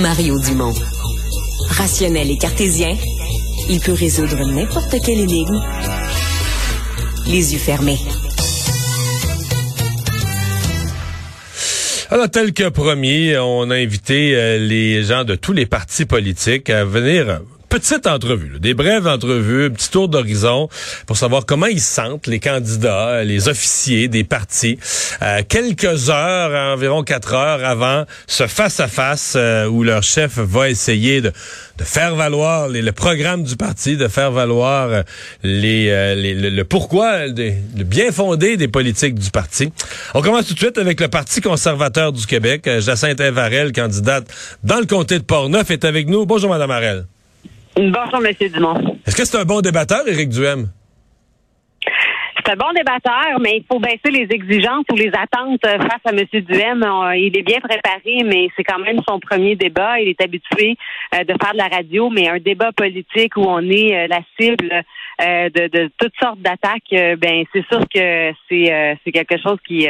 Mario Dumont. Rationnel et cartésien, il peut résoudre n'importe quelle énigme les yeux fermés. Alors, tel que promis, on a invité euh, les gens de tous les partis politiques à venir petite entrevue, des brèves entrevues, un petit tour d'horizon pour savoir comment ils sentent, les candidats, les officiers des partis, euh, quelques heures, environ quatre heures avant ce face-à-face euh, où leur chef va essayer de, de faire valoir les, le programme du parti, de faire valoir euh, les, le, pourquoi, le bien fondé des politiques du parti. On commence tout de suite avec le Parti conservateur du Québec. Jacinthe Varel, candidate dans le comté de Portneuf, est avec nous. Bonjour, Madame Varel. Bonjour, M. Dumont. Est-ce que c'est un bon débatteur, Éric Duhem? C'est un bon débatteur, mais il faut baisser les exigences ou les attentes face à M. Duhem. Il est bien préparé, mais c'est quand même son premier débat. Il est habitué euh, de faire de la radio, mais un débat politique où on est euh, la cible euh, de, de, toutes sortes d'attaques, ben c'est sûr que c'est c'est quelque chose qui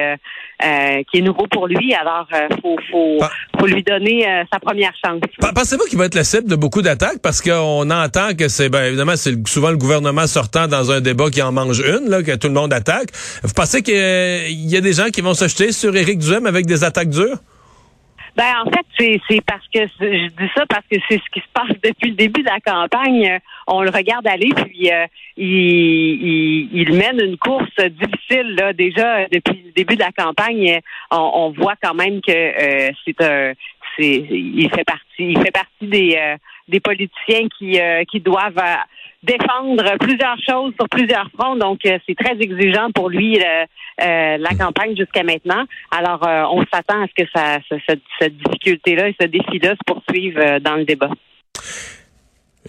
qui est nouveau pour lui. Alors faut faut faut lui donner sa première chance. Pensez-vous qu'il va être la cible de beaucoup d'attaques? Parce qu'on entend que c'est ben évidemment c'est souvent le gouvernement sortant dans un débat qui en mange une là que tout le monde attaque. Vous pensez qu'il y a des gens qui vont se jeter sur Éric Duhem avec des attaques dures? Ben en fait, c'est parce que je dis ça parce que c'est ce qui se passe depuis le début de la campagne. On le regarde aller, puis euh, il, mène une course difficile là déjà depuis le début de la campagne. On, voit quand même que euh, c'est un, c'est, il fait partie, il fait partie des euh, des politiciens qui qui doivent défendre plusieurs choses sur plusieurs fronts. Donc, euh, c'est très exigeant pour lui euh, euh, la campagne jusqu'à maintenant. Alors, on s'attend à ce que ça, cette, cette difficulté-là et ce défi-là se poursuivent dans le débat.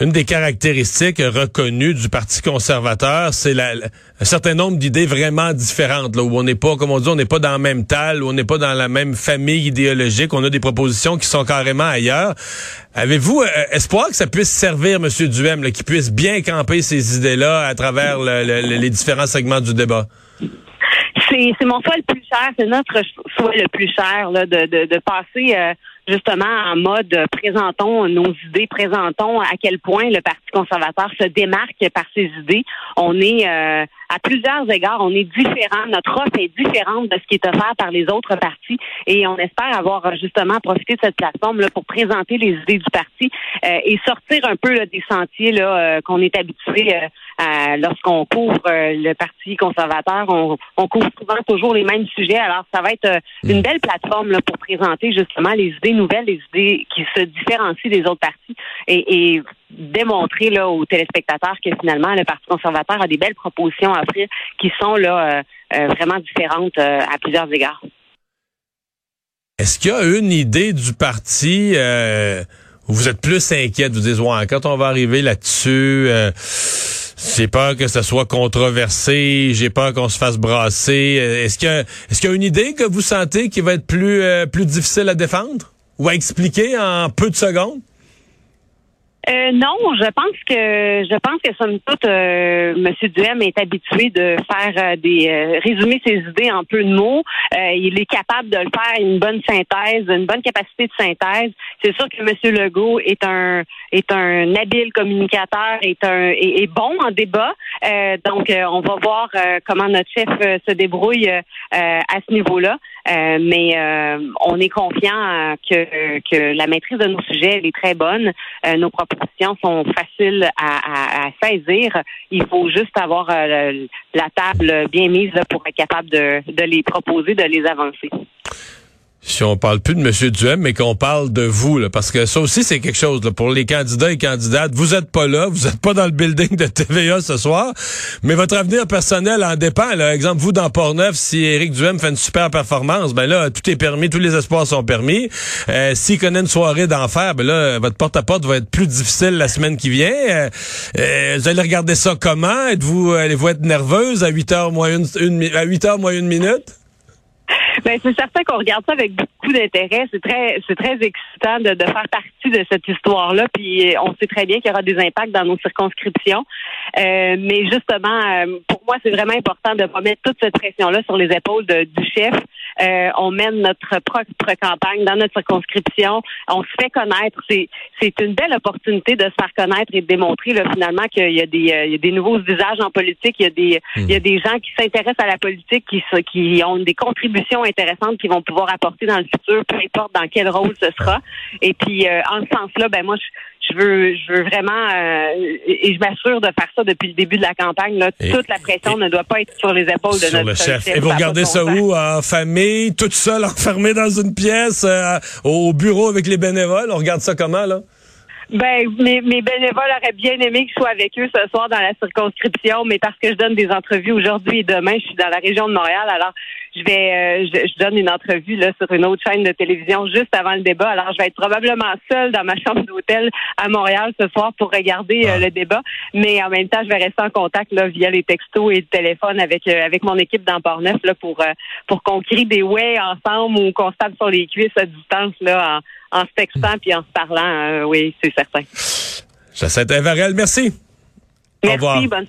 Une des caractéristiques reconnues du Parti conservateur, c'est un certain nombre d'idées vraiment différentes, là, où on n'est pas, comme on dit, on n'est pas dans le même tal, où on n'est pas dans la même famille idéologique, on a des propositions qui sont carrément ailleurs. Avez-vous euh, espoir que ça puisse servir, M. Duhem, qu'il puisse bien camper ces idées-là à travers les différents segments du débat? C'est mon souhait le plus cher, c'est notre souhait le plus cher là, de, de, de passer euh, justement en mode euh, présentons nos idées, présentons à quel point le Parti conservateur se démarque par ses idées. On est euh, à plusieurs égards, on est différent. Notre offre est différente de ce qui est offert par les autres partis et on espère avoir euh, justement profité de cette plateforme là, pour présenter les idées du parti et sortir un peu des sentiers là, qu'on est habitué lorsqu'on couvre le Parti conservateur. On, on, couvre souvent toujours les mêmes sujets. Alors, ça va être une mm. belle plateforme là, pour présenter justement les idées nouvelles, les idées qui se différencient des autres partis et, démontrer là, aux téléspectateurs que finalement le Parti conservateur a des belles propositions à offrir qui sont là euh, euh, vraiment différentes euh, à plusieurs égards. Est-ce qu'il y a une idée du parti où vous êtes plus inquiète, vous dites ouais, quand on va arriver là-dessus j'ai peur que ce soit controversé, j'ai peur qu'on se fasse brasser. Est-ce qu'il y, est-ce qu'il y a une idée que vous sentez qui va être plus, plus difficile à défendre? ou à expliquer en peu de secondes? Euh, non, je pense que je pense que somme toute, euh, M. Duhem est habitué de faire euh, des euh, résumer ses idées en peu de mots. il est capable de le faire une bonne synthèse, une bonne capacité de synthèse. C'est sûr que M. Legault est un est un habile communicateur, est un est, bon en débat. Donc, on va voir comment notre chef se débrouille à ce niveau-là. mais on est confiant que, que la maîtrise de nos sujets elle est très bonne. nos propositions sont faciles à, à, saisir. Il faut juste avoir euh, la table bien mise pour être capable de, de les proposer, de les avancer si on parle plus de M. Duhem, mais qu'on parle de vous, là, parce que ça aussi, c'est quelque chose là, pour les candidats et candidates. Vous êtes pas là, vous êtes pas dans le building de TVA ce soir, mais votre avenir personnel en dépend. Là. Exemple, vous, dans Port-Neuf, si Éric Duhem fait une super performance, ben là, tout est permis, tous les espoirs sont permis. Euh, S'il connaît une soirée d'enfer, ben là, votre porte-à-porte va être plus difficile la semaine qui vient. Euh, euh vous allez regarder ça comment? Êtes-vous, allez-vous être nerveuse à 8 heures moins une, à 8 heures moins une minute? Ben, c'est certain qu'on regarde ça avec beaucoup d'intérêt. C'est très, c'est très excitant de, de, faire partie de cette histoire-là. Puis on sait très bien qu'il y aura des impacts dans nos circonscriptions. Euh, mais justement, euh, pour moi, c'est vraiment important de pas mettre toute cette pression-là sur les épaules de, du chef. Euh, on mène notre propre campagne dans notre circonscription. On se fait connaître. C'est, c'est une belle opportunité de se faire connaître et de démontrer là, finalement qu'il y a des, euh, il y a des nouveaux visages en politique. Il y a des, il y a des gens qui s'intéressent à la politique, qui, qui ont des contributions intéressantes qui vont pouvoir apporter dans le futur, peu importe dans quel rôle ce sera. Et puis, euh, en ce sens-là, ben moi, je, veux, je veux vraiment, euh, et je m'assure de faire ça depuis le début de la campagne. Là. Toute la pression ne doit pas être sur les épaules de notre le chef. Et vous regardez ça où? En famille, toute seule, enfermée dans une pièce, euh, au bureau avec les bénévoles? On regarde ça comment là? Ben, mes, mes, bénévoles auraient bien aimé que je sois avec eux ce soir dans la circonscription, mais parce que je donne des entrevues aujourd'hui et demain, je suis dans la région de Montréal, alors je vais, euh, je, donne une entrevue là sur une autre chaîne de télévision juste avant le débat. Alors, je vais être probablement seule dans ma chambre d'hôtel à Montréal ce soir pour regarder euh, ah. le débat, mais en même temps, je vais rester en contact là via les textos et le téléphone avec euh, avec mon équipe dans Port-Neuf là pour pour qu'on crie des ouais ensemble ou qu'on se tape sur les cuisses à distance là en en se textant puis en se parlant, euh, oui, c'est certain. Jacinthe Varel, merci. Merci, bonne